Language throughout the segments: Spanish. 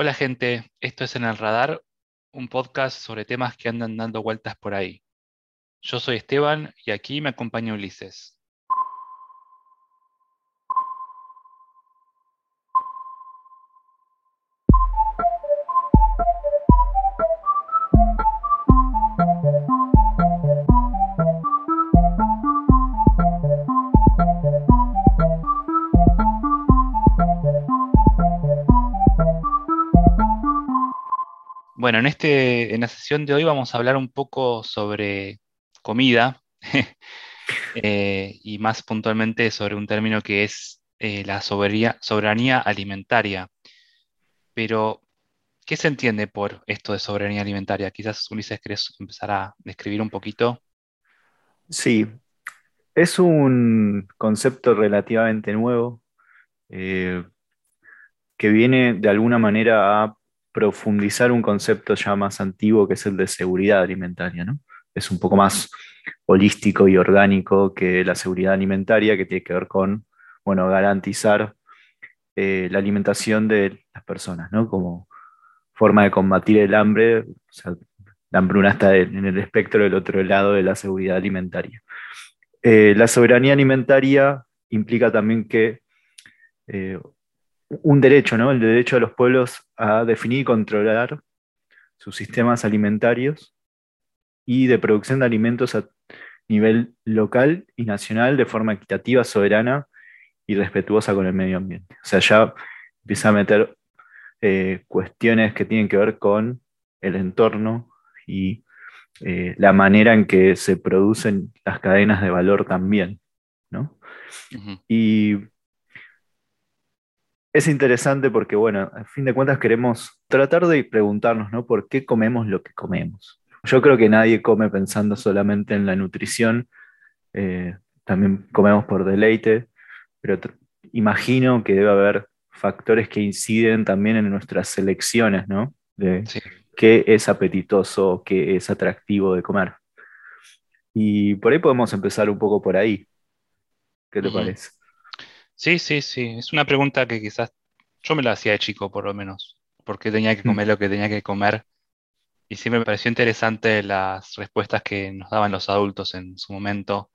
Hola gente, esto es En el Radar, un podcast sobre temas que andan dando vueltas por ahí. Yo soy Esteban y aquí me acompaña Ulises. Bueno, en, este, en la sesión de hoy vamos a hablar un poco sobre comida eh, y más puntualmente sobre un término que es eh, la soberanía, alimentaria. Pero, ¿qué se entiende por esto de soberanía alimentaria? Quizás, Ulises, querés empezar a describir un poquito. Sí, es un concepto relativamente nuevo eh, que viene de alguna manera a profundizar un concepto ya más antiguo que es el de seguridad alimentaria. ¿no? Es un poco más holístico y orgánico que la seguridad alimentaria, que tiene que ver con bueno, garantizar eh, la alimentación de las personas, ¿no? como forma de combatir el hambre. la hambruna está en el espectro del otro lado de la seguridad alimentaria. Eh, la soberanía alimentaria implica también que eh, un derecho, ¿no? El derecho de los pueblos a definir y controlar sus sistemas alimentarios y de producción de alimentos a nivel local y nacional de forma equitativa, soberana y respetuosa con el medio ambiente. O sea, ya empieza a meter eh, cuestiones que tienen que ver con el entorno y eh, la manera en que se producen las cadenas de valor también. ¿no? Y es interesante porque, bueno, a fin de cuentas queremos tratar de preguntarnos, ¿no? ¿Por qué comemos lo que comemos? Yo creo que nadie come pensando solamente en la nutrición, eh, también comemos por deleite, pero imagino que debe haber factores que inciden también en nuestras selecciones, ¿no? De qué es apetitoso, qué es atractivo de comer. Y por ahí podemos empezar un poco por ahí. ¿Qué te parece? Sí, sí, sí. Es una pregunta que quizás yo me la hacía de chico, por lo menos. Porque tenía que comer mm. lo que tenía que comer. Y siempre me pareció interesante las respuestas que nos daban los adultos en su momento.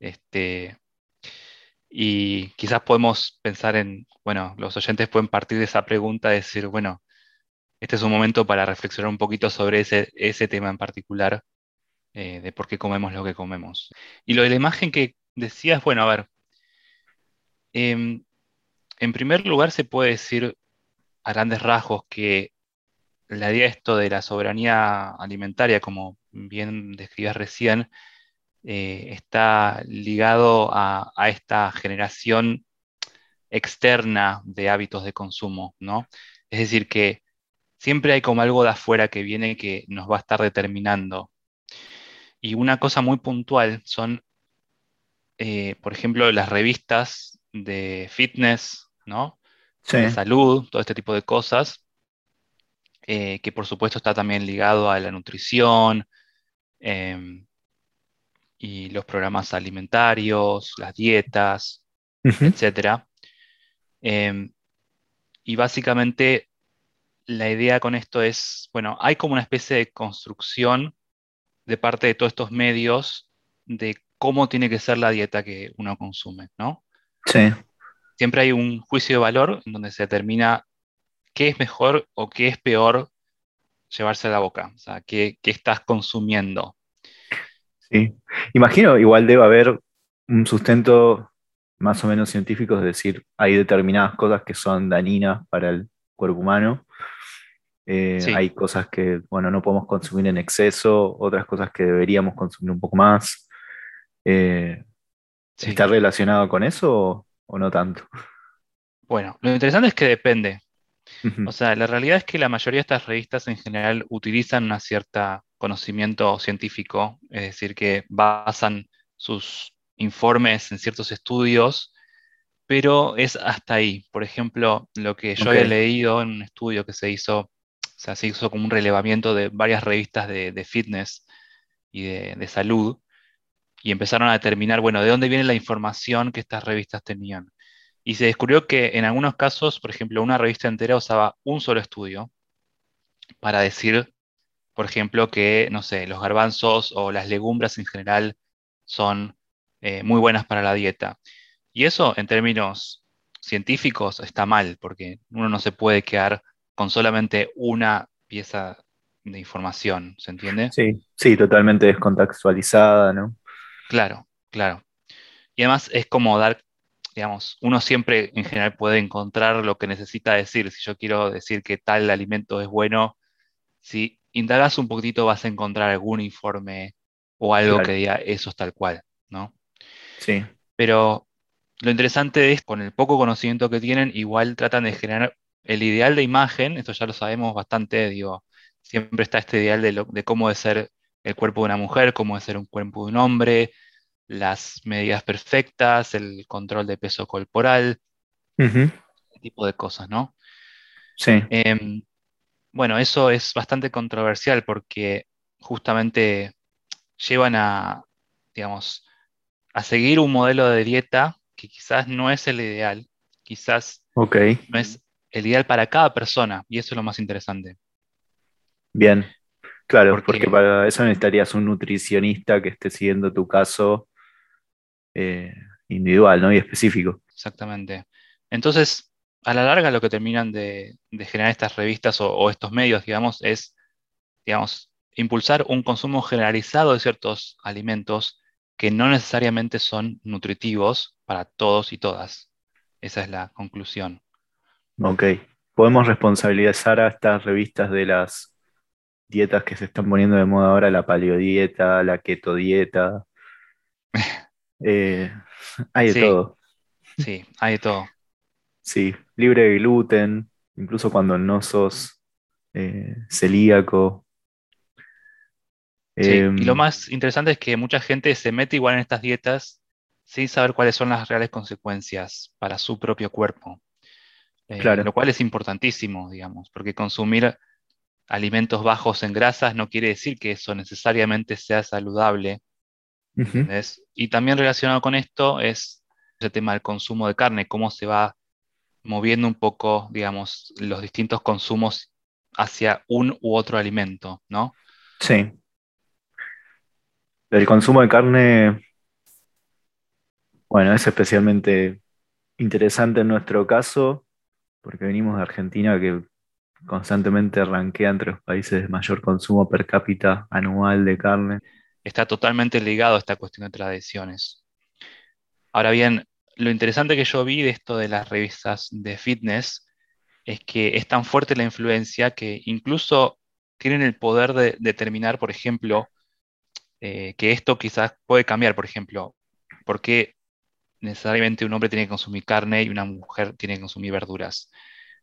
Este, y quizás podemos pensar en, bueno, los oyentes pueden partir de esa pregunta y decir, bueno, este es un momento para reflexionar un poquito sobre ese, ese tema en particular, eh, de por qué comemos lo que comemos. Y lo de la imagen que decías, bueno, a ver, Em, en primer lugar, se puede decir a grandes rasgos que la idea de esto de la soberanía alimentaria, como bien describías recién, eh, está ligado a, esta generación externa de hábitos de consumo, ¿no? Es decir, que siempre hay como algo de afuera que viene que nos va a estar determinando. Y una cosa muy puntual son, eh, por ejemplo, las revistas de fitness, ¿no? De salud, todo este tipo de cosas, eh, que por supuesto está también ligado a la nutrición em, y los programas alimentarios, las dietas, etc. Em, y básicamente la idea con esto es, bueno, hay como una especie de construcción de parte de todos estos medios de cómo tiene que ser la dieta que uno consume, ¿no? Sí. Siempre hay un juicio de valor en donde se determina qué es mejor o qué es peor llevarse a la boca, o sea, qué, estás consumiendo. Sí, imagino, igual debe haber un sustento más o menos científico, es decir, hay determinadas cosas que son dañinas para el cuerpo humano, eh, hay cosas que, bueno, no podemos consumir en exceso, otras cosas que deberíamos consumir un poco más. Eh, ¿Está relacionado con eso o, no tanto? Bueno, lo interesante es que depende. O sea, la realidad es que la mayoría de estas revistas en general utilizan un cierto conocimiento científico, es decir, que basan sus informes en ciertos estudios, pero es hasta ahí. Por ejemplo, lo que yo he leído en un estudio que se hizo, o sea, se hizo como un relevamiento de varias revistas de, fitness y de salud, y empezaron a determinar, bueno, de dónde viene la información que estas revistas tenían. Y se descubrió que en algunos casos, por ejemplo, una revista entera usaba un solo estudio para decir, por ejemplo, que, no sé, los garbanzos o las legumbres en general son eh, muy buenas para la dieta. Y eso, en términos científicos, está mal, porque uno no se puede quedar con solamente una pieza de información, ¿se entiende? Sí, sí, totalmente descontextualizada, ¿no? Claro, claro. Y además es como dar, digamos, uno siempre en general puede encontrar lo que necesita decir. Si yo quiero decir que tal alimento es bueno, si indagas un poquitito vas a encontrar algún informe o algo que diga eso es tal cual, ¿no? Sí. Pero lo interesante es, con el poco conocimiento que tienen, igual tratan de generar el ideal de imagen, esto ya lo sabemos bastante, digo, siempre está este ideal de, de cómo debe ser el cuerpo de una mujer, cómo debe ser un cuerpo de un hombre, las medidas perfectas, el control de peso corporal, ese tipo de cosas, ¿no? Sí. Em, bueno, eso es bastante controversial porque justamente llevan a, digamos, a seguir un modelo de dieta que quizás no es el ideal, quizás no es el ideal para cada persona, y eso es lo más interesante. Bien, claro, porque, para eso necesitarías un nutricionista que esté siguiendo tu caso eh, individual ¿no? y específico. Exactamente. Entonces, a la larga lo que terminan de, generar estas revistas o, estos medios, digamos, es, digamos, impulsar un consumo generalizado de ciertos alimentos que no necesariamente son nutritivos para todos y todas. Esa es la conclusión. Ok. ¿Podemos responsabilizar a estas revistas de las dietas que se están poniendo de moda ahora, la paleodieta, la keto dieta? Eh, hay de todo. Sí, hay de todo. Sí, libre de gluten, incluso cuando no sos eh, celíaco. Sí, y lo em, más interesante es que mucha gente se mete igual en estas dietas sin saber cuáles son las reales consecuencias para su propio cuerpo. Eh, claro. Lo cual es importantísimo, digamos, porque consumir alimentos bajos en grasas no quiere decir que eso necesariamente sea saludable. Y también relacionado con esto es el tema del consumo de carne, cómo se va moviendo un poco, digamos, los distintos consumos hacia un u otro alimento, ¿no? Sí. El consumo de carne, bueno, es especialmente interesante en nuestro caso, porque venimos de Argentina que constantemente arranquea entre los países de mayor consumo per cápita anual de carne. Está totalmente ligado a esta cuestión de tradiciones. Ahora bien, lo interesante que yo vi de esto de las revistas de fitness es que es tan fuerte la influencia que incluso tienen el poder de determinar, por ejemplo, eh, que esto quizás puede cambiar, por ejemplo, por qué necesariamente un hombre tiene que consumir carne y una mujer tiene que consumir verduras.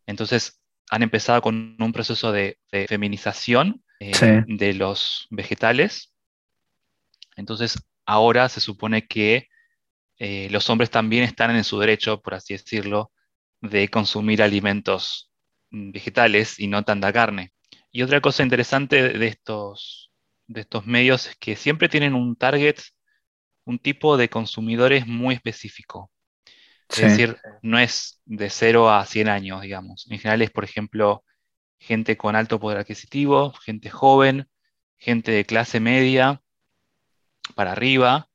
Entonces, han empezado con un proceso de, feminización eh, de los vegetales. Entonces, ahora se supone que eh, los hombres también están en su derecho, por así decirlo, de consumir alimentos mm, vegetales y no tanta carne. Y otra cosa interesante de estos, de estos medios es que siempre tienen un target, un tipo de consumidores muy específico. Es decir, no es de 0 a 100 años, digamos. En general es, por ejemplo, gente con alto poder adquisitivo, gente joven, gente de clase media para arriba,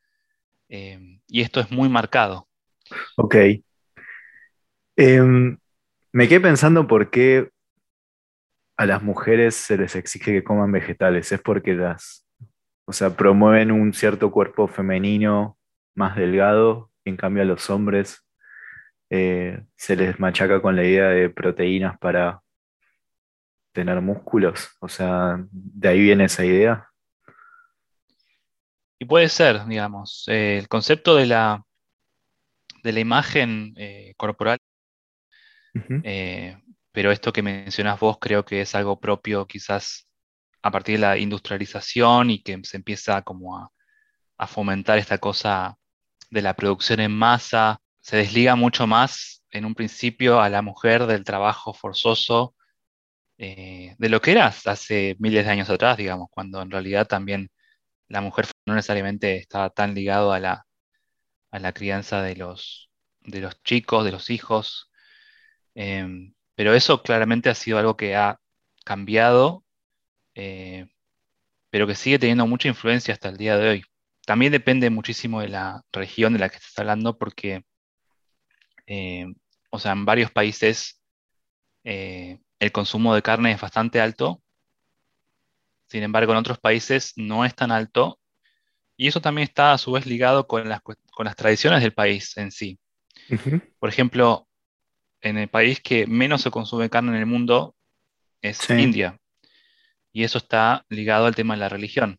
Em, y esto es muy marcado. Ok. Em, me quedé pensando por qué a las mujeres se les exige que coman vegetales. Es porque las, o sea, promueven un cierto cuerpo femenino más delgado, y en cambio a los hombres eh, se les machaca con la idea de proteínas para tener músculos. O sea, de ahí viene esa idea. Y puede ser, digamos, eh, el concepto de la, de la imagen eh, corporal, pero esto que mencionas vos creo que es algo propio quizás a partir de la industrialización y que se empieza como a, fomentar esta cosa de la producción en masa, se desliga mucho más en un principio a la mujer del trabajo forzoso de lo que era hace miles de años atrás, digamos, cuando en realidad también la mujer no necesariamente estaba tan ligado a la, a la crianza de los, de los chicos, de los hijos. Em, pero eso claramente ha sido algo que ha cambiado, eh, pero que sigue teniendo mucha influencia hasta el día de hoy. También depende muchísimo de la región de la que estés hablando, porque, eh, o sea, en varios países eh, el consumo de carne es bastante alto, sin embargo, en otros países no es tan alto, y eso también está a su vez ligado con las, con las tradiciones del país en sí. Por ejemplo, en el país que menos se consume carne en el mundo es India, y eso está ligado al tema de la religión.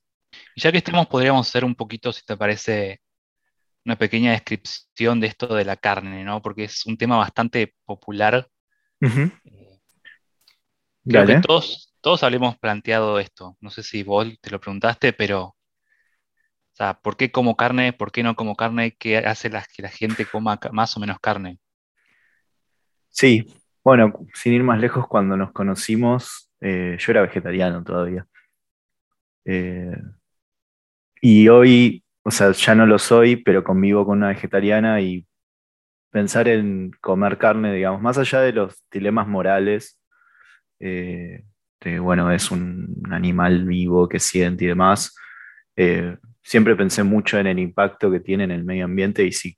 Y ya que estamos, podríamos hacer un poquito, si te parece, una pequeña descripción de esto de la carne, ¿no? Porque es un tema bastante popular. Eh, creo que todos, todos habíamos planteado esto. No sé si vos te lo preguntaste, pero, o sea, ¿por qué como carne? ¿Por qué no como carne? ¿Qué hace que la gente coma más o menos carne? Sí, bueno, sin ir más lejos, cuando nos conocimos, eh, yo era vegetariano todavía. Eh, y hoy, o sea, ya no lo soy, pero convivo con una vegetariana y pensar en comer carne, digamos, más allá de los dilemas morales, eh, bueno, es un animal vivo que siente y demás, eh, siempre pensé mucho en el impacto que tiene en el medio ambiente y si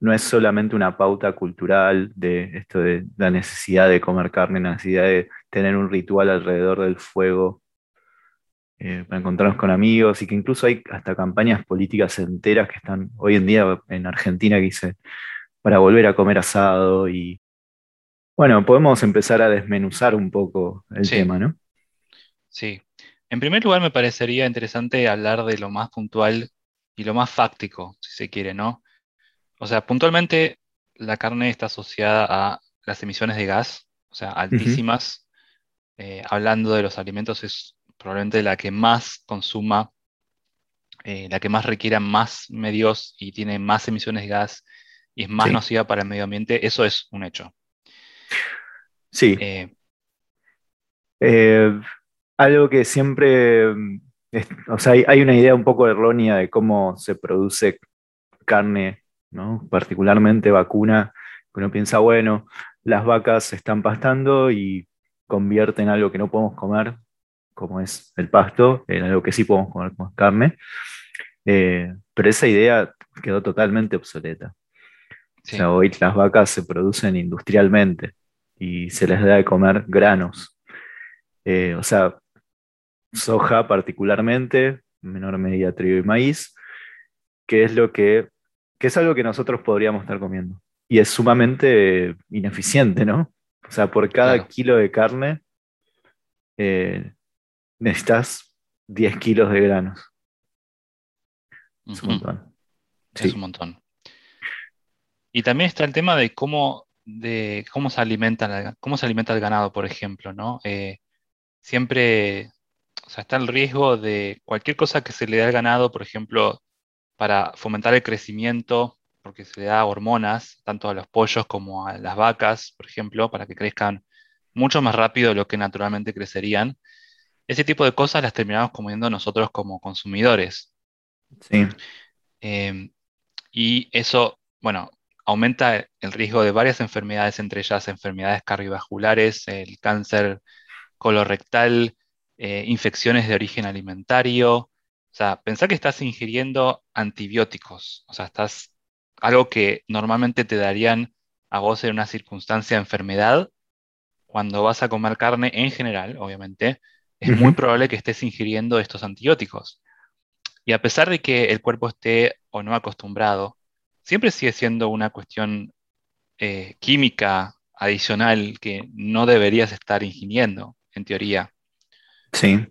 no es solamente una pauta cultural de esto de la necesidad de comer carne, la necesidad de tener un ritual alrededor del fuego eh, para encontrarnos con amigos y que incluso hay hasta campañas políticas enteras que están hoy en día en Argentina que dice para volver a comer asado y bueno, podemos empezar a desmenuzar un poco el tema, ¿no? Sí. En primer lugar, me parecería interesante hablar de lo más puntual y lo más fáctico, si se quiere, ¿no? O sea, puntualmente la carne está asociada a las emisiones de gas, o sea, altísimas. Eh, hablando de los alimentos, es probablemente la que más consuma, eh, la que más requiera más medios y tiene más emisiones de gas y es más nociva para el medio ambiente, eso es un hecho. Sí. Eh, eh, algo que siempre, o sea, hay, una idea un poco errónea de cómo se produce carne, ¿no? particularmente vacuna, uno piensa, bueno, las vacas se están pastando y convierten algo que no podemos comer como es el pasto, en algo que sí podemos comer como carne. Eh, pero esa idea quedó totalmente obsoleta. O sea, hoy las vacas se producen industrialmente y se les da de comer granos. Eh, o sea, soja particularmente, en menor medida trigo y maíz, que es lo que, que es algo que nosotros podríamos estar comiendo. Y es sumamente ineficiente, ¿no? O sea, por cada kilo de carne, eh, necesitas 10 kilos de granos. Es un montón. Es un montón. Y también está el tema de cómo, de cómo, se, alimenta, cómo se alimenta el ganado, por ejemplo, ¿no? Eh, siempre o sea, está el riesgo de cualquier cosa que se le dé al ganado, por ejemplo, para fomentar el crecimiento, porque se le da hormonas, tanto a los pollos como a las vacas, por ejemplo, para que crezcan mucho más rápido de lo que naturalmente crecerían ese tipo de cosas las terminamos comiendo nosotros como consumidores. Sí. Em, y eso, bueno, aumenta el riesgo de varias enfermedades, entre ellas enfermedades cardiovasculares, el cáncer colorectal, eh, infecciones de origen alimentario. O sea, pensá que estás ingiriendo antibióticos, o sea, estás algo que normalmente te darían a vos en una circunstancia de enfermedad, cuando vas a comer carne en general, obviamente, es muy probable que estés ingiriendo estos antibióticos. Y a pesar de que el cuerpo esté o no acostumbrado, siempre sigue siendo una cuestión eh, química adicional que no deberías estar ingiriendo, en teoría. Sí.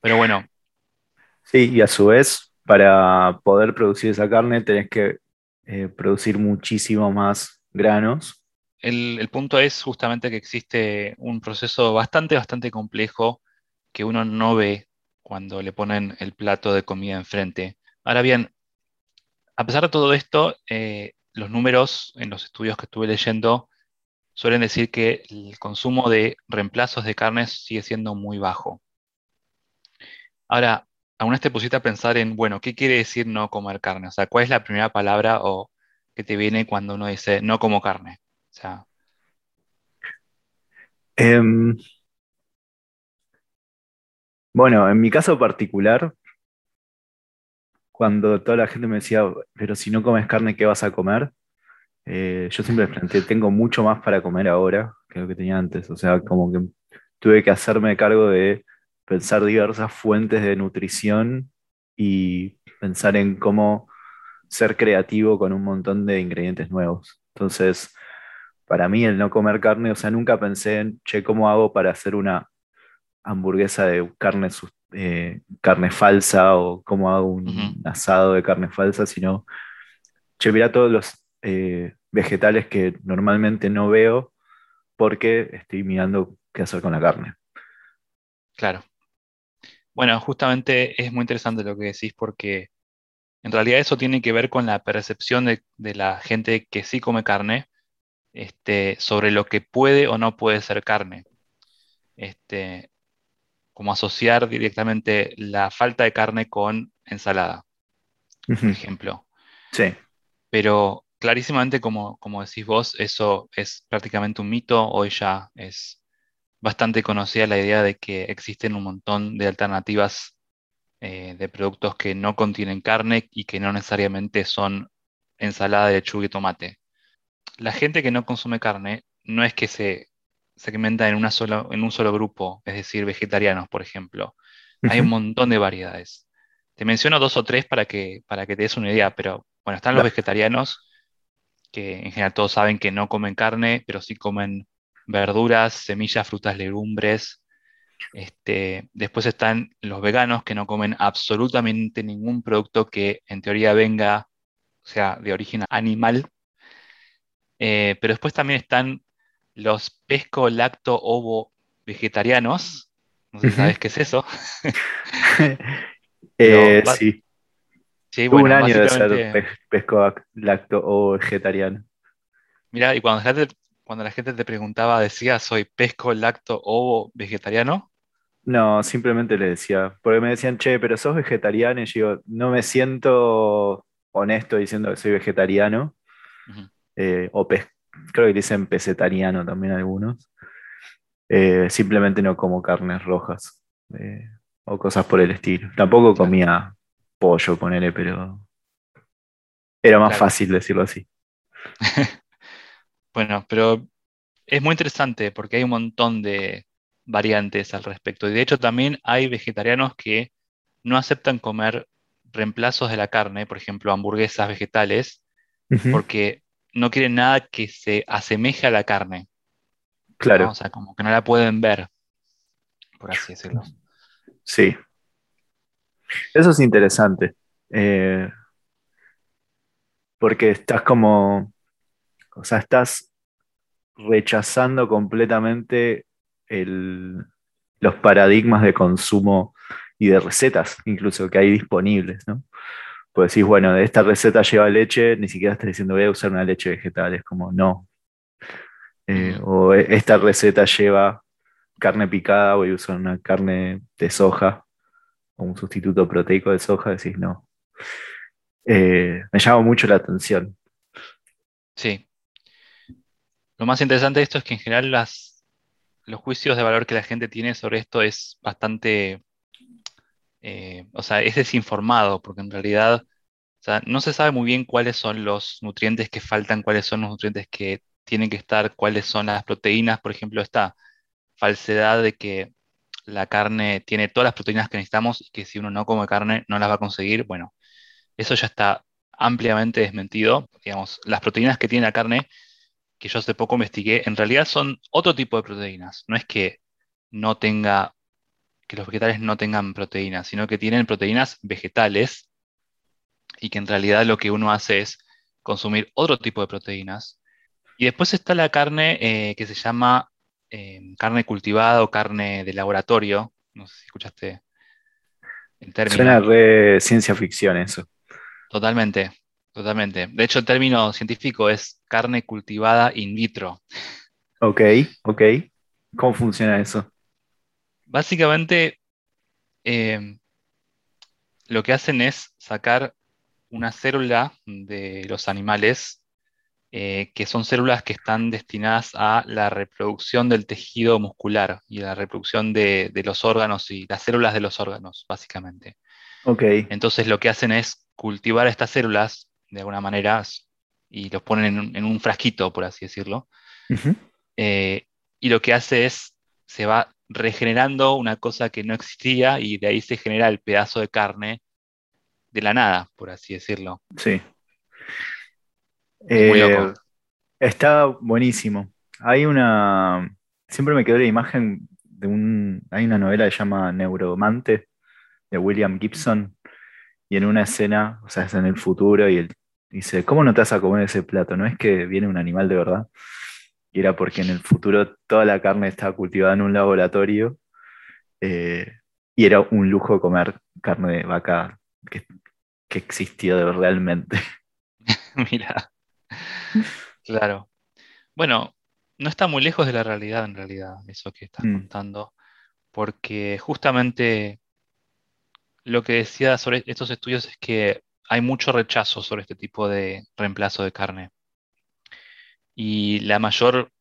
Pero bueno. Sí, y a su vez, para poder producir esa carne tenés que eh, producir muchísimo más granos el, punto es justamente que existe un proceso bastante, bastante complejo que uno no ve cuando le ponen el plato de comida enfrente. Ahora bien, a pesar de todo esto, eh, los números en los estudios que estuve leyendo suelen decir que el consumo de reemplazos de carnes sigue siendo muy bajo. Ahora, aún te pusiste a pensar en, bueno, ¿qué quiere decir no comer carne? O sea, ¿cuál es la primera palabra o que te viene cuando uno dice no como carne? O sea, Em, bueno, en mi caso particular, cuando toda la gente me decía, pero si no comes carne, ¿qué vas a comer? Eh, yo siempre les planteé, tengo mucho más para comer ahora que lo que tenía antes. O sea, como que tuve que hacerme cargo de pensar diversas fuentes de nutrición y pensar en cómo ser creativo con un montón de ingredientes nuevos. Entonces, para mí el no comer carne, o sea, nunca pensé en, che, ¿cómo hago para hacer una hamburguesa de carne, eh, carne falsa o cómo hago un asado de carne falsa? Sino, che, mirá todos los eh, vegetales que normalmente no veo porque estoy mirando qué hacer con la carne. claro. Bueno, justamente es muy interesante lo que decís porque en realidad eso tiene que ver con la percepción de, de la gente que sí come carne, este, sobre lo que puede o no puede ser carne. Este, como asociar directamente la falta de carne con ensalada, por ejemplo. Sí. Pero clarísimamente, como, como decís vos, eso es prácticamente un mito. Hoy ya es bastante conocida la idea de que existen un montón de alternativas eh, de productos que no contienen carne y que no necesariamente son ensalada de lechuga y tomate. La gente que no consume carne no es que se segmenta en una sola- en un solo grupo, es decir, vegetarianos, por ejemplo. Hay un montón de variedades. Te menciono dos o tres para que, para que te des una idea, pero bueno, están los vegetarianos, que en general todos saben que no comen carne, pero sí comen verduras, semillas, frutas, legumbres. Este, después están los veganos que no comen absolutamente ningún producto que en teoría venga, o sea, de origen animal. Eh, pero después también están los pesco, lacto, ovo vegetarianos. No sé si sabes qué es eso, Eh, sí, sí, un año de ser pesco ac- lacto o vegetariano. mira, y cuando la gente, cuando la gente te preguntaba, decía, soy pesco, lacto, ovo vegetariano. No, simplemente le decía, porque me decían, che, pero sos vegetariano, y yo no me siento honesto diciendo que soy vegetariano, Ujú, eh, o pes- creo que dicen pesetariano también algunos, Eh, simplemente no como carnes rojas, eh, o cosas por el estilo. Tampoco comía pollo, ponele, pero era más claro. fácil decirlo así. Bueno, pero es muy interesante porque hay un montón de variantes al respecto. Y de hecho también hay vegetarianos que no aceptan comer reemplazos de la carne, por ejemplo, hamburguesas vegetales, porque no quieren nada que se asemeje a la carne, ¿no? O Claro, sea, como que no la pueden ver, por así decirlo. sí, eso es interesante, eh, porque estás como, o sea, estás rechazando completamente el- los paradigmas de consumo y de recetas, incluso que hay disponibles, ¿no? Pues decís, bueno, esta receta lleva leche, ni siquiera estás diciendo voy a usar una leche vegetal, es como no. Eh, o "E- esta receta lleva carne picada, voy a usar una carne de soja, o un sustituto proteico de soja, decís no. Eh, me llama mucho la atención. Sí. Lo más interesante de esto es que en general las, los juicios de valor que la gente tiene sobre esto es bastante, eh, o sea, es desinformado, porque en realidad, no se sabe muy bien cuáles son los nutrientes que faltan, cuáles son los nutrientes que tienen que estar, cuáles son las proteínas, por ejemplo, esta falsedad de que la carne tiene todas las proteínas que necesitamos y que si uno no come carne no las va a conseguir. Bueno, eso ya está ampliamente desmentido. Digamos, las proteínas que tiene la carne, que yo hace poco investigué, en realidad son otro tipo de proteínas. No es que no tenga, que los vegetales no tengan proteínas, sino que tienen proteínas vegetales y que en realidad lo que uno hace es consumir otro tipo de proteínas. Y después está la carne eh, que se llama eh, carne cultivada o carne de laboratorio. No sé si escuchaste el Suena término. re ciencia ficción eso. Totalmente, totalmente. De hecho, el término científico es carne cultivada in vitro. Ok, ok. ¿Cómo funciona eso? Básicamente, eh, lo que hacen es sacar una célula de los animales eh, que son células que están destinadas a la reproducción del tejido muscular y la reproducción de, los órganos y las células de los órganos, básicamente. Ok. Entonces lo que hacen es cultivar estas células de alguna manera y los ponen en un, frasquito, por así decirlo. Eh, y lo que hace es, se va regenerando una cosa que no existía y de ahí se genera el pedazo de carne de la nada, por así decirlo. Sí. muy loco. Eh, está buenísimo. Hay una. Siempre me quedó la imagen de un. Hay una novela que se llama Neuromante de William Gibson. Y en una escena, o sea, es en el futuro, y él dice: ¿Cómo no te vas a comer ese plato? ¿No es que viene un animal de verdad? Y era porque en el futuro toda la carne estaba cultivada en un laboratorio. Eh, y era un lujo comer carne de vaca que que existió realmente. Mira, claro. Bueno, no está muy lejos de la realidad en realidad, eso que estás mm. contando, porque justamente lo que decía sobre estos estudios es que hay mucho rechazo sobre este tipo de reemplazo de carne. Y la mayor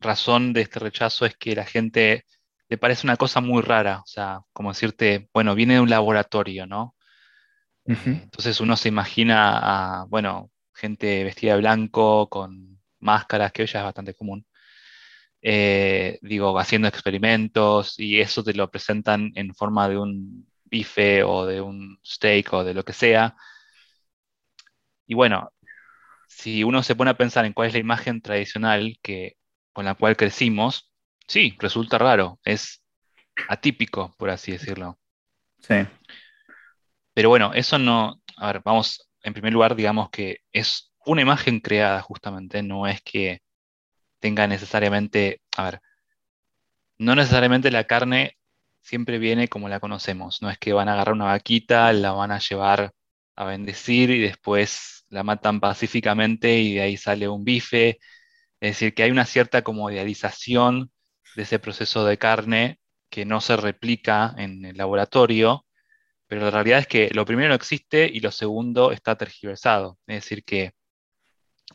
razón de este rechazo es que la gente le parece una cosa muy rara, o sea, como decirte, bueno, viene de un laboratorio, ¿no? Entonces uno se imagina a, bueno, gente vestida de blanco con máscaras, que hoy ya es bastante común. Eh, digo, haciendo experimentos y eso te lo presentan en forma de un bife o de un steak o de lo que sea. Y bueno, si uno se pone a pensar en cuál es la imagen tradicional que, con la cual crecimos, sí, resulta raro, es atípico, por así decirlo. Sí. Pero bueno, eso no, a ver, vamos, en primer lugar, digamos que es una imagen creada justamente, no es que tenga necesariamente, a ver, no necesariamente la carne siempre viene como la conocemos, no es que van a agarrar una vaquita, la van a llevar a bendecir y después la matan pacíficamente y de ahí sale un bife. Es decir, que hay una cierta como idealización de ese proceso de carne que no se replica en el laboratorio pero la realidad es que lo primero no existe y lo segundo está tergiversado. Es decir, que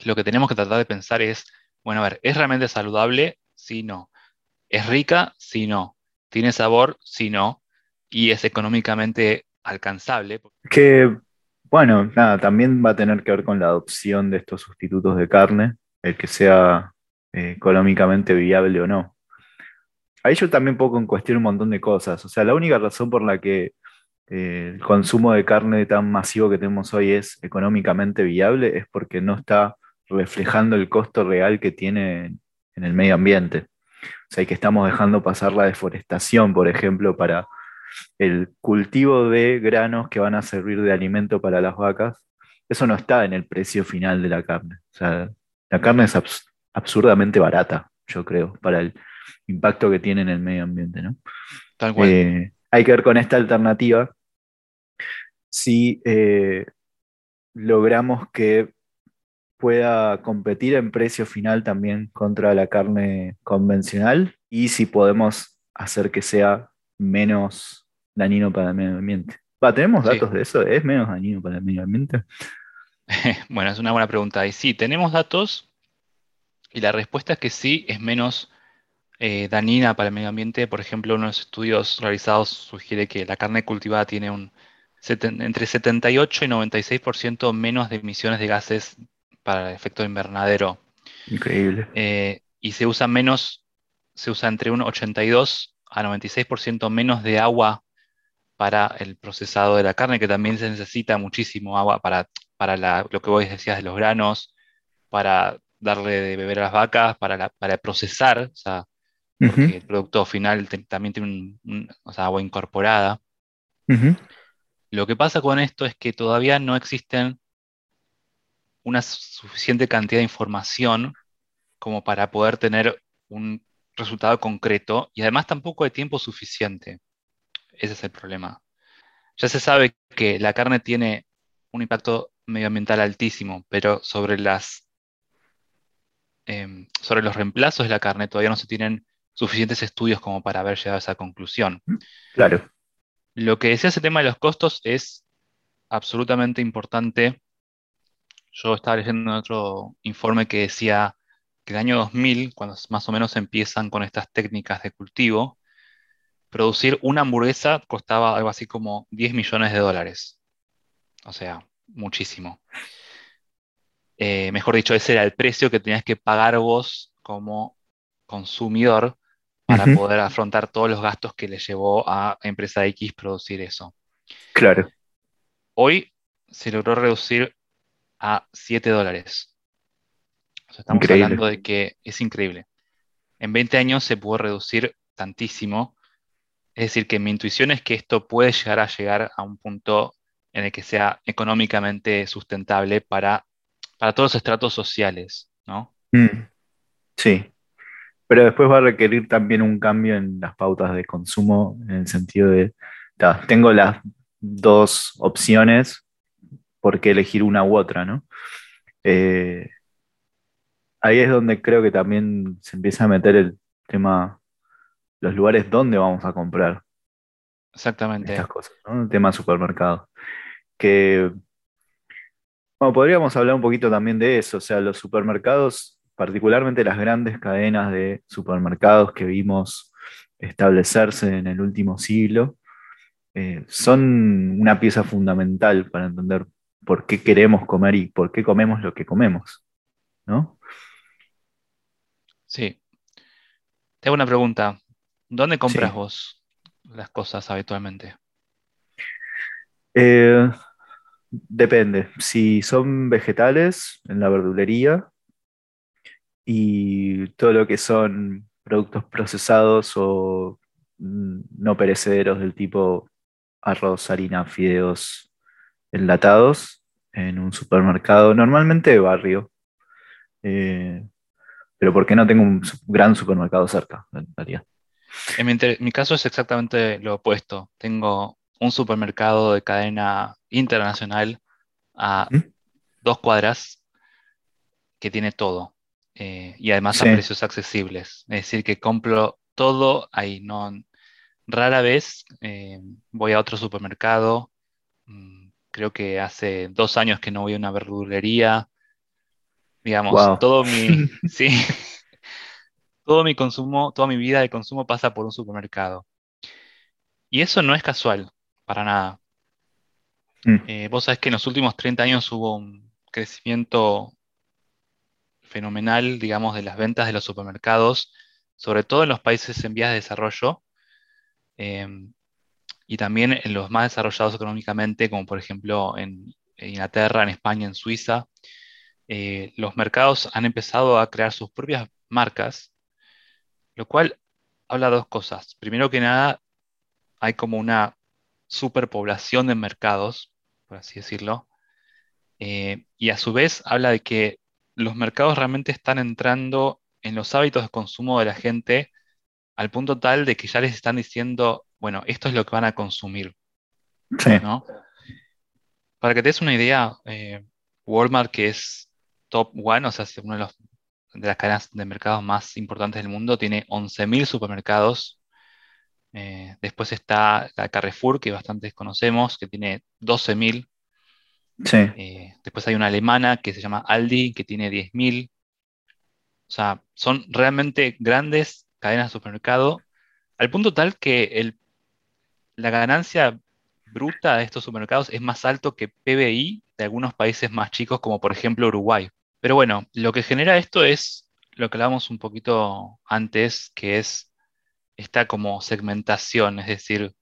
lo que tenemos que tratar de pensar es, bueno, a ver, ¿es realmente saludable? Sí, no. ¿Es rica? Sí, no. ¿Tiene sabor? Sí, no. Y es económicamente alcanzable. Que, bueno, nada, también va a tener que ver con la adopción de estos sustitutos de carne, el que sea eh, económicamente viable o no. Ahí yo también pongo en cuestión un montón de cosas. O sea, la única razón por la que eh, el consumo de carne tan masivo que tenemos hoy es económicamente viable, es porque no está reflejando el costo real que tiene en el medio ambiente. O sea, que estamos dejando pasar la deforestación, por ejemplo, para el cultivo de granos que van a servir de alimento para las vacas. Eso no está en el precio final de la carne. O sea, la carne es absurdamente barata, yo creo, para el impacto que tiene en el medio ambiente, ¿no? Tal cual. Eh, hay que ver con esta alternativa si eh, logramos que pueda competir en precio final también contra la carne convencional y si podemos hacer que sea menos dañino para el medio ambiente. ¿Tenemos datos de eso? ¿Es menos dañino para el medio ambiente? bueno, es una buena pregunta. Y sí, tenemos datos y la respuesta es que sí, es menos eh, dañina para el medio ambiente. Por ejemplo, uno de los estudios realizados sugiere que la carne cultivada tiene un entre 78 y 96% menos de emisiones de gases para el efecto invernadero. Increíble. Eh, y se usa menos, se usa entre un 82 a 96% menos de agua para el procesado de la carne, que también se necesita muchísimo agua para, para lo que vos decías de los granos, para darle de beber a las vacas, para, para procesar, o sea, porque el producto final también tiene un, agua incorporada. Lo que pasa con esto es que todavía no existen una suficiente cantidad de información como para poder tener un resultado concreto y además tampoco hay tiempo suficiente. Ese es el problema. Ya se sabe que la carne tiene un impacto medioambiental altísimo, pero sobre las em, sobre los reemplazos de la carne todavía no se tienen suficientes estudios como para haber llegado a esa conclusión. Claro. Lo que decía ese tema de los costos es absolutamente importante Yo estaba leyendo otro informe que decía que en el año 2000, cuando más o menos empiezan con estas técnicas de cultivo, producir una hamburguesa costaba algo así como 10 millones de dólares. O sea, muchísimo. Eh, mejor dicho, ese era el precio que tenías que pagar vos como consumidor para poder afrontar todos los gastos que le llevó a empresa X producir eso. Claro. Hoy se logró reducir a 7 dólares. Estamos hablando de que es increíble. En 20 años se pudo reducir tantísimo. Es decir, que mi intuición es que esto puede llegar a llegar a un punto en el que sea económicamente sustentable para, para todos los estratos sociales, ¿no? Mm. Sí, pero después va a requerir también un cambio en las pautas de consumo, en el sentido de, tengo las dos opciones, ¿por qué elegir una u otra, no? Eh, ahí es donde creo que también se empieza a meter el tema, los lugares donde vamos a comprar. Exactamente. Estas cosas, ¿no? El tema supermercado. Que, bueno, podríamos hablar un poquito también de eso, o sea, los supermercados, particularmente las grandes cadenas de supermercados que vimos establecerse en el último siglo, eh, son una pieza fundamental para entender por qué queremos comer y por qué comemos lo que comemos, ¿no? Sí. Tengo una pregunta. ¿Dónde compras vos las cosas habitualmente? Eh, depende. Si son vegetales, en la verdulería, y todo lo que son productos procesados o mm, no perecederos del tipo arroz, harina, fideos enlatados en un supermercado, normalmente de barrio. Eh, pero porque no tengo un gran supermercado cerca, en En mi, caso es exactamente lo opuesto. Tengo un supermercado de cadena internacional a ¿Mm? dos cuadras que tiene todo. Eh, y además a precios accesibles. Es decir, que compro todo ahí. No, rara vez eh, voy a otro supermercado. Mm, creo que hace dos años que no voy a una verdulería. Digamos, todo mi. sí. Todo mi consumo, toda mi vida de consumo pasa por un supermercado. Y eso no es casual, para nada. Mm. Eh, vos sabés que en los últimos 30 años hubo un crecimiento fenomenal, digamos, de las ventas de los supermercados, sobre todo en los países en vías de desarrollo em, y también en los más desarrollados económicamente, como por ejemplo en, Inglaterra, en España, en Suiza. Eh, los mercados han empezado a crear sus propias marcas, lo cual habla de dos cosas. Primero que nada, hay como una superpoblación de mercados, por así decirlo, eh, y a su vez habla de que los mercados realmente están entrando en los hábitos de consumo de la gente al punto tal de que ya les están diciendo, bueno, esto es lo que van a consumir. Para que te des una idea, eh, Walmart, que es top one, o sea, es una de, de, las cadenas de mercados más importantes del mundo, tiene 11.000 supermercados. Eh, después está la Carrefour, que bastante conocemos, que tiene 12.000. Eh, después hay una alemana que se llama Aldi, que tiene 10.000. O sea, son realmente grandes cadenas de supermercado, al punto tal que la ganancia bruta de estos supermercados es más alto que PBI de algunos países más chicos, como por ejemplo Uruguay. Pero bueno, lo que genera esto es lo que hablábamos un poquito antes, que es esta como segmentación, es decir,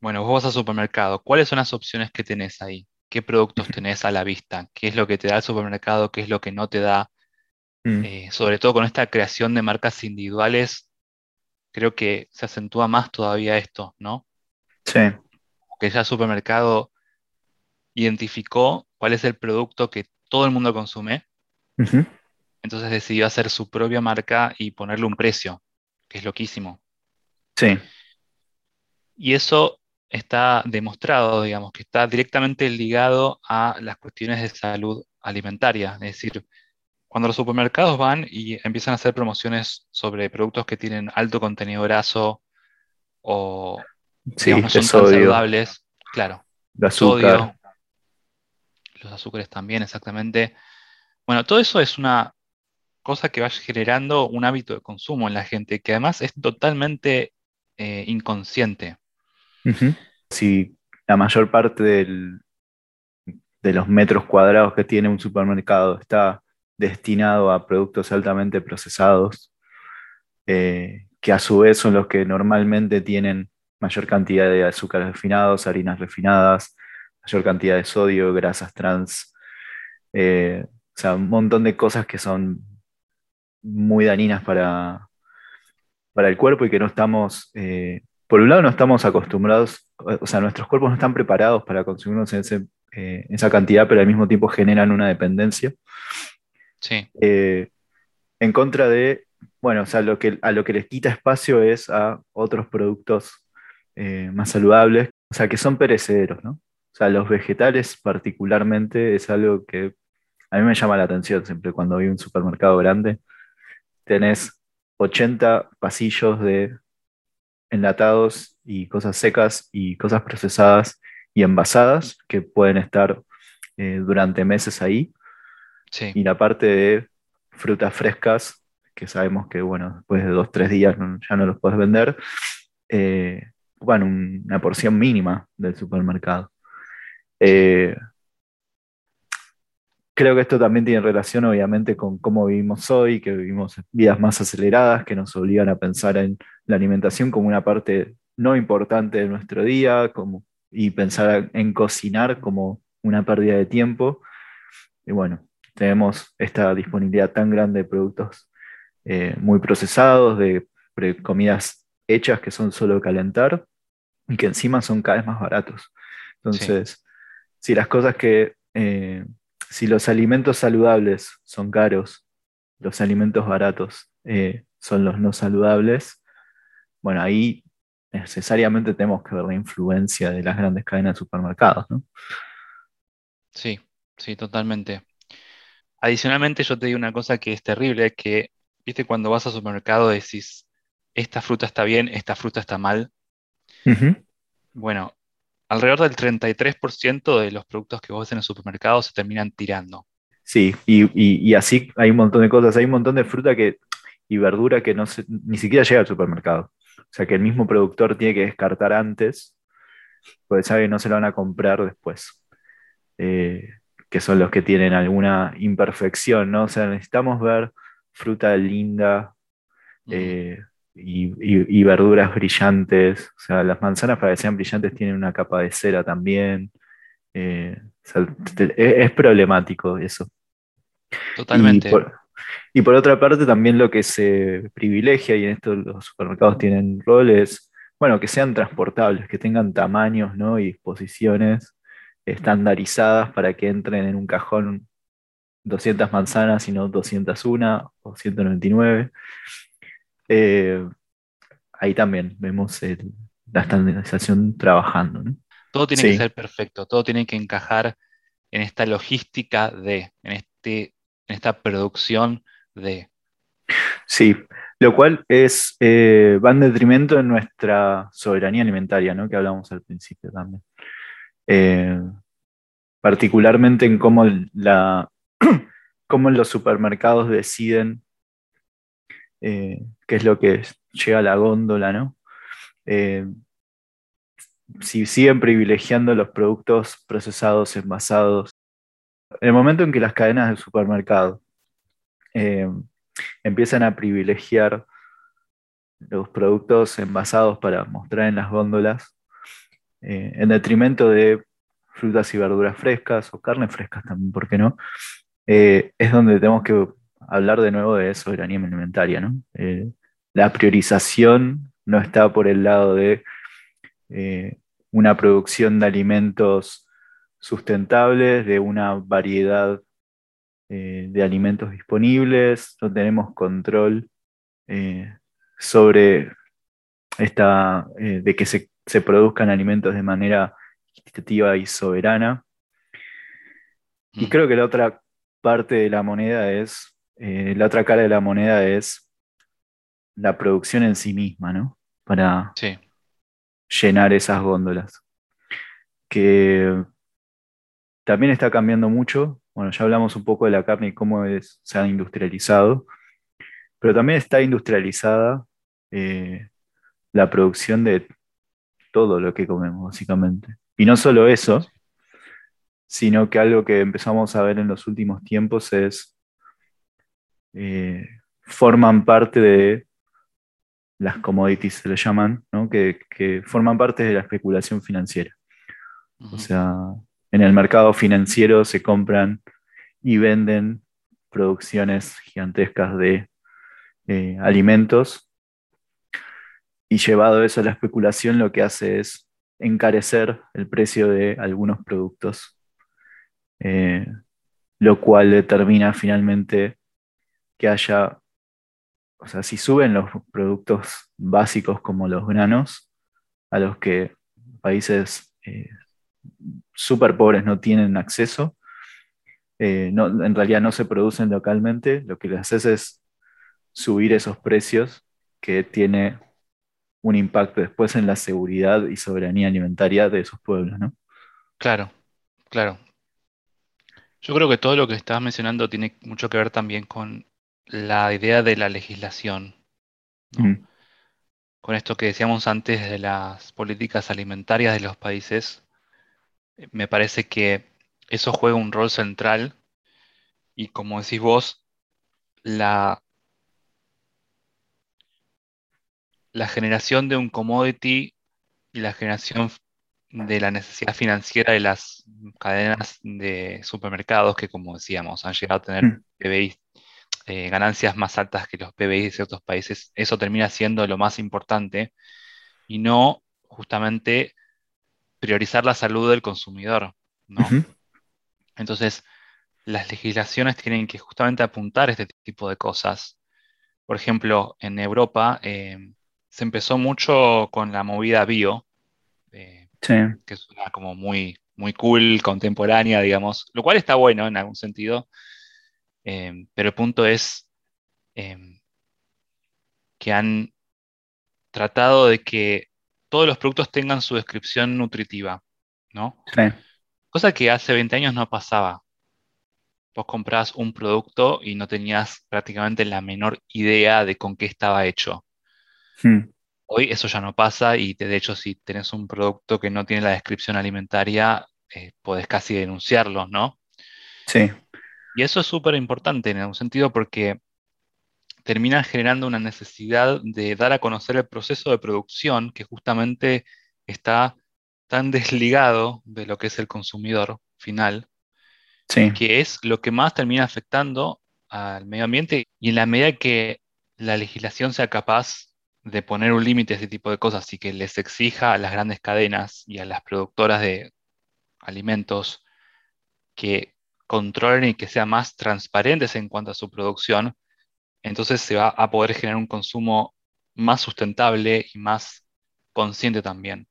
bueno, vos vas al supermercado, ¿cuáles son las opciones que tenés ahí? qué productos tenés a la vista, qué es lo que te da el supermercado, qué es lo que no te da. Mm. Eh, sobre todo con esta creación de marcas individuales, creo que se acentúa más todavía esto, ¿no? Sí. Que ya el supermercado identificó cuál es el producto que todo el mundo consume. Entonces decidió hacer su propia marca y ponerle un precio, que es loquísimo. Sí. Y eso está demostrado, digamos, que está directamente ligado a las cuestiones de salud alimentaria. Es decir, cuando los supermercados van y empiezan a hacer promociones sobre productos que tienen alto contenido graso o sí, no son tan saludables, claro, de azúcar. los azúcares también, exactamente. Bueno, todo eso es una cosa que va generando un hábito de consumo en la gente, que además es totalmente eh, inconsciente. Si la mayor parte de los metros cuadrados que tiene un supermercado está destinado a productos altamente procesados, eh, que a su vez son los que normalmente tienen mayor cantidad de azúcares refinados, harinas refinadas, mayor cantidad de sodio, grasas trans, eh, sea, un montón de cosas que son muy dañinas para, para el cuerpo y que no estamos, eh, por un lado no estamos acostumbrados, o sea, nuestros cuerpos no están preparados para consumirnos en eh, esa cantidad, pero al mismo tiempo generan una dependencia. Sí. en contra de, bueno, o sea, lo que, a lo que les quita espacio es a otros productos más saludables, o sea, que son perecederos, ¿no? O sea, los vegetales particularmente es algo que a mí me llama la atención siempre cuando voy a un supermercado grande. Tenés 80 pasillos de enlatados y cosas secas y cosas procesadas y envasadas que pueden estar eh, durante meses ahí. Y la parte de frutas frescas, que sabemos que, bueno, después de dos, tres días ya no los puedes vender, eh, bueno, una porción mínima del supermercado. Eh, creo que esto también tiene relación, obviamente, con cómo vivimos hoy, que vivimos vidas más aceleradas, que nos obligan a pensar en la alimentación como una parte no importante de nuestro día, como, y pensar en cocinar como una pérdida de tiempo. Y bueno, tenemos esta disponibilidad tan grande de productos eh, muy procesados, de comidas hechas que son solo calentar y que encima son cada vez más baratos. Entonces, si las cosas que, eh, si los alimentos saludables son caros, los alimentos baratos eh, son los no saludables, bueno, ahí necesariamente tenemos que ver la influencia de las grandes cadenas de supermercados, ¿no? Sí, sí, totalmente. Adicionalmente, yo te digo una cosa que es terrible, que, viste, cuando vas al supermercado decís, esta fruta está bien, esta fruta está mal. Bueno, alrededor del 33% de los productos que vos ves en el supermercado se terminan tirando. Sí, y, así hay un montón de cosas, hay un montón de fruta que, y verdura que no ni siquiera llega al supermercado. O sea que el mismo productor tiene que descartar antes, porque sabe que no se lo van a comprar después. Eh, que son los que tienen alguna imperfección, ¿no? O sea, necesitamos ver fruta linda, eh, y, verduras brillantes. O sea, las manzanas para que sean brillantes tienen una capa de cera también. Eh, es, problemático eso. Totalmente. Y por, otra parte, también lo que se privilegia, y en esto los supermercados tienen roles, bueno, que sean transportables, que tengan tamaños ¿no? y disposiciones estandarizadas para que entren en un cajón 200 manzanas y no 201 o 199. Eh, ahí también vemos la estandarización trabajando. Todo tiene que ser perfecto, todo tiene que encajar en esta logística de, en, este, en esta producción de. Sí, lo cual es, eh, va en detrimento de nuestra soberanía alimentaria, ¿no? que hablamos al principio también. Eh, particularmente en cómo, la, cómo los supermercados deciden eh, que es lo que llega a la góndola, ¿no? Eh, si siguen privilegiando los productos procesados, envasados, en el momento en que las cadenas de supermercado eh, empiezan a privilegiar los productos envasados para mostrar en las góndolas, en detrimento de frutas y verduras frescas o carnes frescas también, ¿por qué no? es donde tenemos que hablar de nuevo de soberanía alimentaria, ¿no? Eh, la priorización no está por el lado de eh, una producción de alimentos sustentables, de una variedad eh, de alimentos disponibles, no tenemos control sobre esta, de que se, se, produzcan alimentos de manera equitativa y soberana. Y mm. creo que la otra parte de la moneda es eh, la otra cara de la moneda es la producción en sí misma, ¿no? Para llenar esas góndolas. Que también está cambiando mucho. Bueno, ya hablamos un poco de la carne y cómo se ha industrializado, pero también está industrializada eh, la producción de todo lo que comemos, básicamente. Y no solo eso, sino que algo que empezamos a ver en los últimos tiempos es, eh, forman parte de las commodities, se le llaman, que, forman parte de la especulación financiera. O sea, en el mercado financiero se compran y venden producciones gigantescas de eh, alimentos. Y llevado eso a la especulación lo que hace es encarecer el precio de algunos productos, eh, lo cual determina finalmente que haya, o sea, si suben los productos básicos como los granos, a los que países eh, súper pobres no tienen acceso, eh, en realidad no se producen localmente, lo que les hace es subir esos precios que tiene un impacto después en la seguridad y soberanía alimentaria de esos pueblos, ¿no? Claro, claro. Yo creo que todo lo que estabas mencionando tiene mucho que ver también con la idea de la legislación, mm. con esto que decíamos antes de las políticas alimentarias de los países, me parece que eso juega un rol central y como decís vos, la la generación de un commodity y la generación de la necesidad financiera de las cadenas de supermercados que, como decíamos, han llegado a tener mm. Eh, ganancias más altas que los PBI de ciertos países, eso termina siendo lo más importante y no justamente priorizar la salud del consumidor. Entonces, las legislaciones tienen que justamente apuntar este tipo de cosas. Por ejemplo, en Europa, eh, se empezó mucho con la movida bio, eh, que es como muy, muy cool, contemporánea, digamos, lo cual está bueno en algún sentido, em, pero el punto es em, que han tratado de que todos los productos tengan su descripción nutritiva, ¿no? Cosa que hace 20 años no pasaba. Vos comprás un producto y no tenías prácticamente la menor idea de con qué estaba hecho. Hmm. Hoy eso ya no pasa y de hecho si tenés un producto que no tiene la descripción alimentaria, eh, podés casi denunciarlo, ¿no? Sí. Y eso es súper importante en algún sentido porque termina generando una necesidad de dar a conocer el proceso de producción que justamente está tan desligado de lo que es el consumidor final, sí. que es lo que más termina afectando al medio ambiente y en la medida que la legislación sea capaz de poner un límite a ese tipo de cosas y que les exija a las grandes cadenas y a las productoras de alimentos que controlen y que sean más transparentes en cuanto a su producción, entonces se va a poder generar un consumo más sustentable y más consciente también.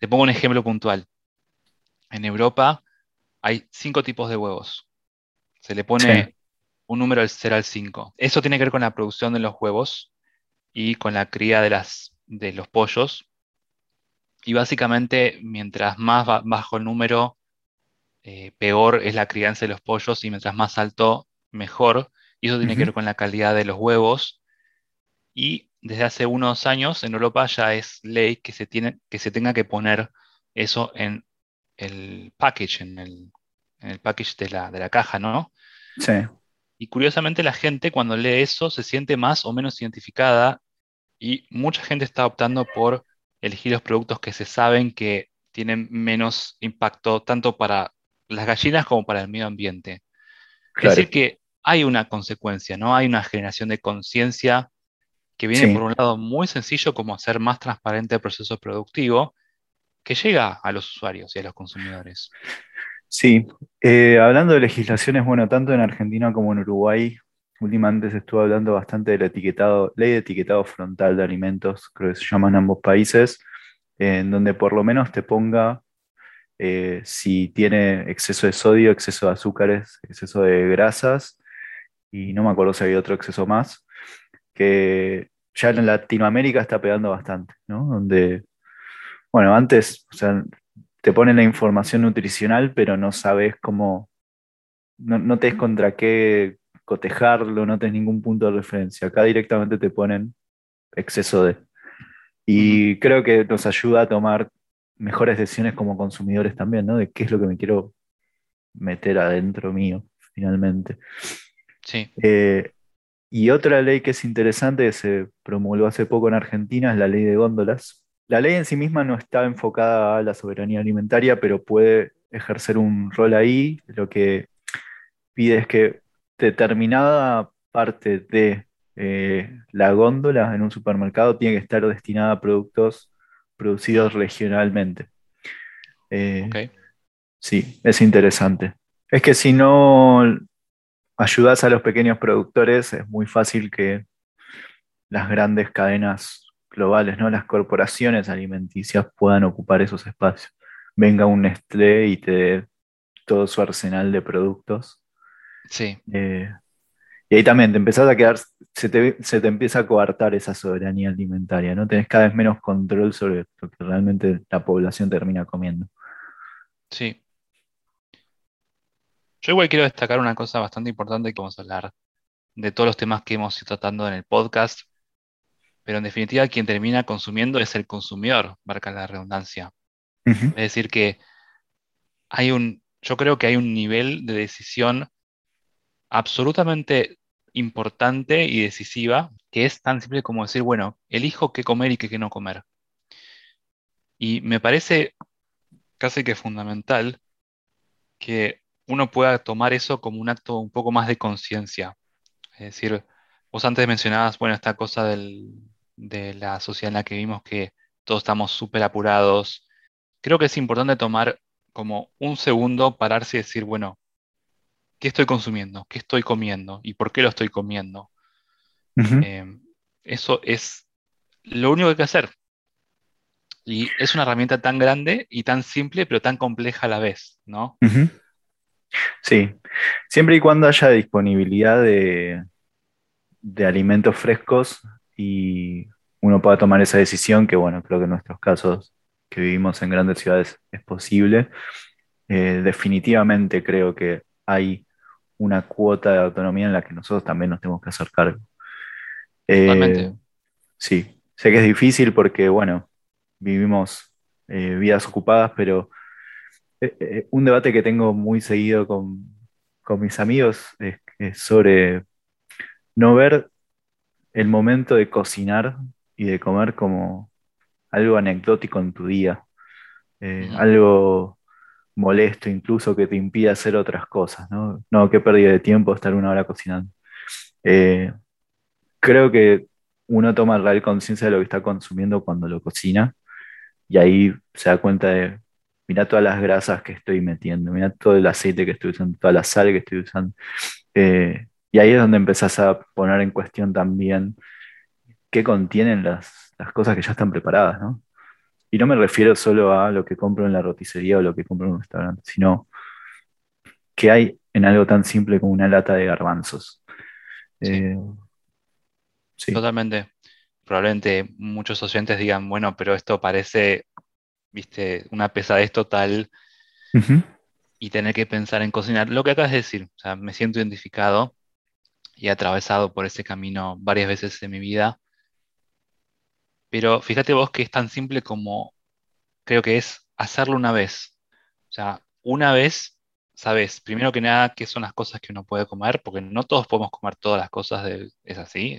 Te pongo un ejemplo puntual. En Europa hay cinco tipos de huevos. Se le pone un número del 0 al 5. Eso tiene que ver con la producción de los huevos y con la cría de, las, de los pollos. Y básicamente, mientras más bajo el número, eh, peor es la crianza de los pollos y mientras más alto, mejor. Y eso tiene que ver con la calidad de los huevos. Y desde hace unos años en Europa ya es ley que se, tiene, que se tenga que poner eso en el package, en el, en el package de la, de la caja, ¿no? Sí. Y curiosamente la gente cuando lee eso se siente más o menos identificada y mucha gente está optando por elegir los productos que se saben que tienen menos impacto tanto para las gallinas como para el medio ambiente. Es decir, que hay una consecuencia, ¿no? Hay una generación de conciencia que viene por un lado muy sencillo como hacer más transparente el proceso productivo que llega a los usuarios y a los consumidores. Sí, eh, hablando de legislaciones, bueno, tanto en Argentina como en Uruguay, últimamente se estuvo hablando bastante del etiquetado, ley de etiquetado frontal de alimentos, creo que se llama en ambos países, en donde por lo menos te ponga eh, si tiene exceso de sodio, exceso de azúcares, exceso de grasas, y no me acuerdo si había otro exceso más, que ya en Latinoamérica está pegando bastante, ¿no? Donde, bueno, antes, o sea, te ponen la información nutricional, pero no sabes cómo, no, no tenés contra qué cotejarlo, no tenés ningún punto de referencia. Acá directamente te ponen exceso de. Y creo que nos ayuda a tomar mejores decisiones como consumidores también, ¿no? De qué es lo que me quiero meter adentro mío, finalmente. Sí. Eh, y otra ley que es interesante, que se promulgó hace poco en Argentina, es la ley de góndolas. La ley en sí misma no está enfocada a la soberanía alimentaria, pero puede ejercer un rol ahí. Lo que pide es que determinada parte de eh, la góndola en un supermercado tiene que estar destinada a productos producidos regionalmente. Eh, sí, es interesante. Es que si no ayudas a los pequeños productores, es muy fácil que las grandes cadenas globales, ¿no? las corporaciones alimenticias puedan ocupar esos espacios. Venga un Nestlé y te dé todo su arsenal de productos. Sí. Eh, y ahí también te empezás a quedar, se te, se te, empieza a coartar esa soberanía alimentaria, ¿no? Tenés cada vez menos control sobre lo que realmente la población termina comiendo. Sí. Yo igual quiero destacar una cosa bastante importante que vamos a hablar de todos los temas que hemos ido tratando en el podcast, pero en definitiva quien termina consumiendo es el consumidor, marca la redundancia. Es decir, que hay un, yo creo que hay un nivel de decisión absolutamente importante y decisiva, que es tan simple como decir, bueno, elijo qué comer y qué no comer. Y me parece casi que fundamental que uno pueda tomar eso como un acto un poco más de conciencia. Es decir, vos antes mencionabas, bueno, esta cosa de la sociedad en la que vivimos que todos estamos súper apurados. Creo que es importante tomar como un segundo, pararse y decir, bueno, ¿qué estoy consumiendo? ¿Qué estoy comiendo? ¿Y por qué lo estoy comiendo? Em, eso es lo único que hay que hacer. Y es una herramienta tan grande y tan simple, pero tan compleja a la vez, ¿no? Sí, siempre y cuando haya disponibilidad de, alimentos frescos y uno pueda tomar esa decisión, que bueno, creo que en nuestros casos que vivimos en grandes ciudades es posible. Eh, definitivamente creo que hay una cuota de autonomía en la que nosotros también nos tenemos que hacer cargo. Eh, sí, sé que es difícil porque, bueno, vivimos eh, vidas ocupadas, pero eh, un debate que tengo muy seguido con, mis amigos es, sobre no ver el momento de cocinar y de comer como algo anecdótico en tu día, algo molesto incluso que te impide hacer otras cosas, ¿no? No, qué pérdida de tiempo estar una hora cocinando. Eh, creo que uno toma real conciencia de lo que está consumiendo cuando lo cocina y ahí se da cuenta de, mira todas las grasas que estoy metiendo, mira todo el aceite que estoy usando, toda la sal que estoy usando. Eh, y ahí es donde empezás a poner en cuestión también qué contienen las, las cosas que ya están preparadas, ¿no? Y no me refiero solo a lo que compro en la roticería o lo que compro en un restaurante, sino que hay en algo tan simple como una lata de garbanzos. Eh, Totalmente. Probablemente muchos oyentes digan, bueno, pero esto parece, viste, una pesadez total y tener que pensar en cocinar. Lo que acabas de decir, o sea, me siento identificado y atravesado por ese camino varias veces en mi vida. Pero fíjate vos que es tan simple como creo que es hacerlo una vez. O sea, una vez sabes, primero que nada, qué son las cosas que uno puede comer, porque no todos podemos comer todas las cosas, es así.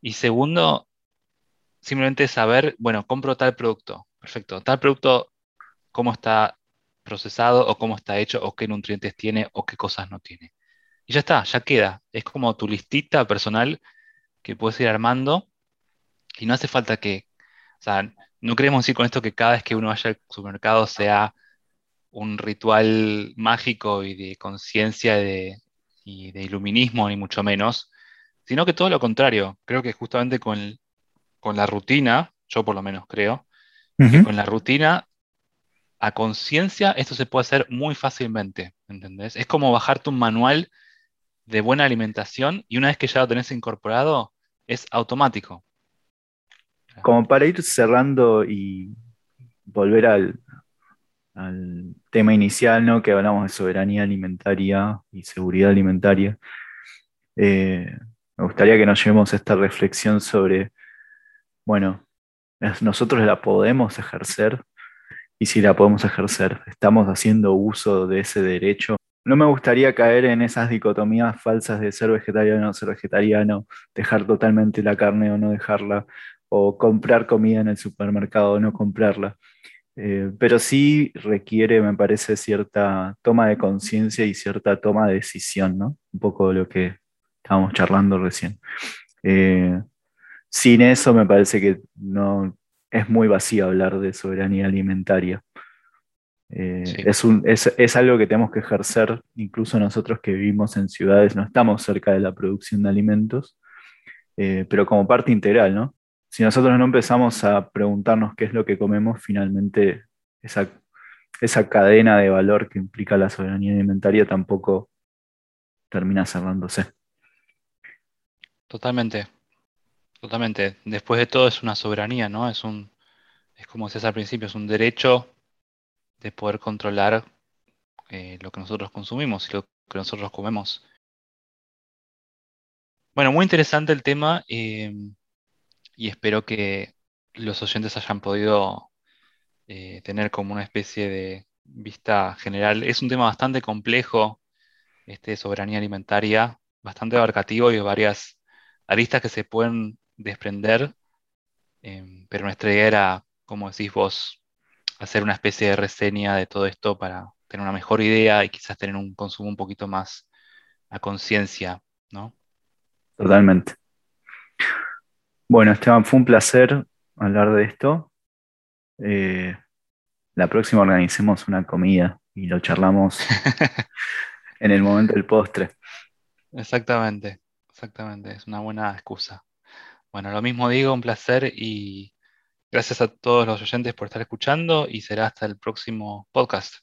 y segundo, simplemente saber, bueno, compro tal producto, perfecto, tal producto, cómo está procesado o cómo está hecho o qué nutrientes tiene o qué cosas no tiene. Y ya está, ya queda. Es como tu listita personal que puedes ir armando y no hace falta que, o sea, no queremos decir con esto que cada vez que uno vaya al supermercado sea un ritual mágico y de conciencia y de iluminismo, ni mucho menos, sino que todo lo contrario. Creo que justamente con, la rutina, yo por lo menos creo, que con la rutina a conciencia esto se puede hacer muy fácilmente, ¿entendés? Es como bajarte un manual de buena alimentación y una vez que ya lo tenés incorporado, es automático como para ir cerrando y volver al, tema inicial, ¿no? Que hablamos de soberanía alimentaria y seguridad alimentaria. Eh, me gustaría que nos llevemos esta reflexión sobre, bueno, nosotros la podemos ejercer y si la podemos ejercer, estamos haciendo uso de ese derecho. No me gustaría caer en esas dicotomías falsas de ser vegetariano o no ser vegetariano, dejar totalmente la carne o no dejarla, o comprar comida en el supermercado o no comprarla. Eh, pero sí requiere, me parece, cierta toma de conciencia y cierta toma de decisión, ¿no? Un poco de lo que estábamos charlando recién. Eh, sin eso me parece que no, es muy vacío hablar de soberanía alimentaria. Eh, es, algo que tenemos que ejercer, incluso nosotros que vivimos en ciudades, no estamos cerca de la producción de alimentos, eh, pero como parte integral, ¿no? Si nosotros no empezamos a preguntarnos qué es lo que comemos, finalmente esa, esa cadena de valor que implica la soberanía alimentaria tampoco termina cerrándose. Totalmente, Totalmente. Después de todo es una soberanía, ¿no? Es un, es como decías al principio, es un derecho de poder controlar eh, lo que nosotros consumimos y lo que nosotros comemos. Bueno, muy interesante el tema eh, y espero que los oyentes hayan podido eh, tener como una especie de vista general. Es un tema bastante complejo, este, soberanía alimentaria, bastante abarcativo y varias aristas que se pueden desprender, em, pero nuestra idea era, como decís vos, hacer una especie de reseña de todo esto para tener una mejor idea y quizás tener un consumo un poquito más a conciencia, ¿no? Totalmente. Bueno, Esteban, fue un placer hablar de esto. Eh, la próxima organicemos una comida y lo charlamos en el momento del postre. Exactamente, exactamente, es una buena excusa. Bueno, lo mismo digo, un placer y gracias a todos los oyentes por estar escuchando y será hasta el próximo podcast.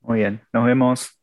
Muy bien, nos vemos.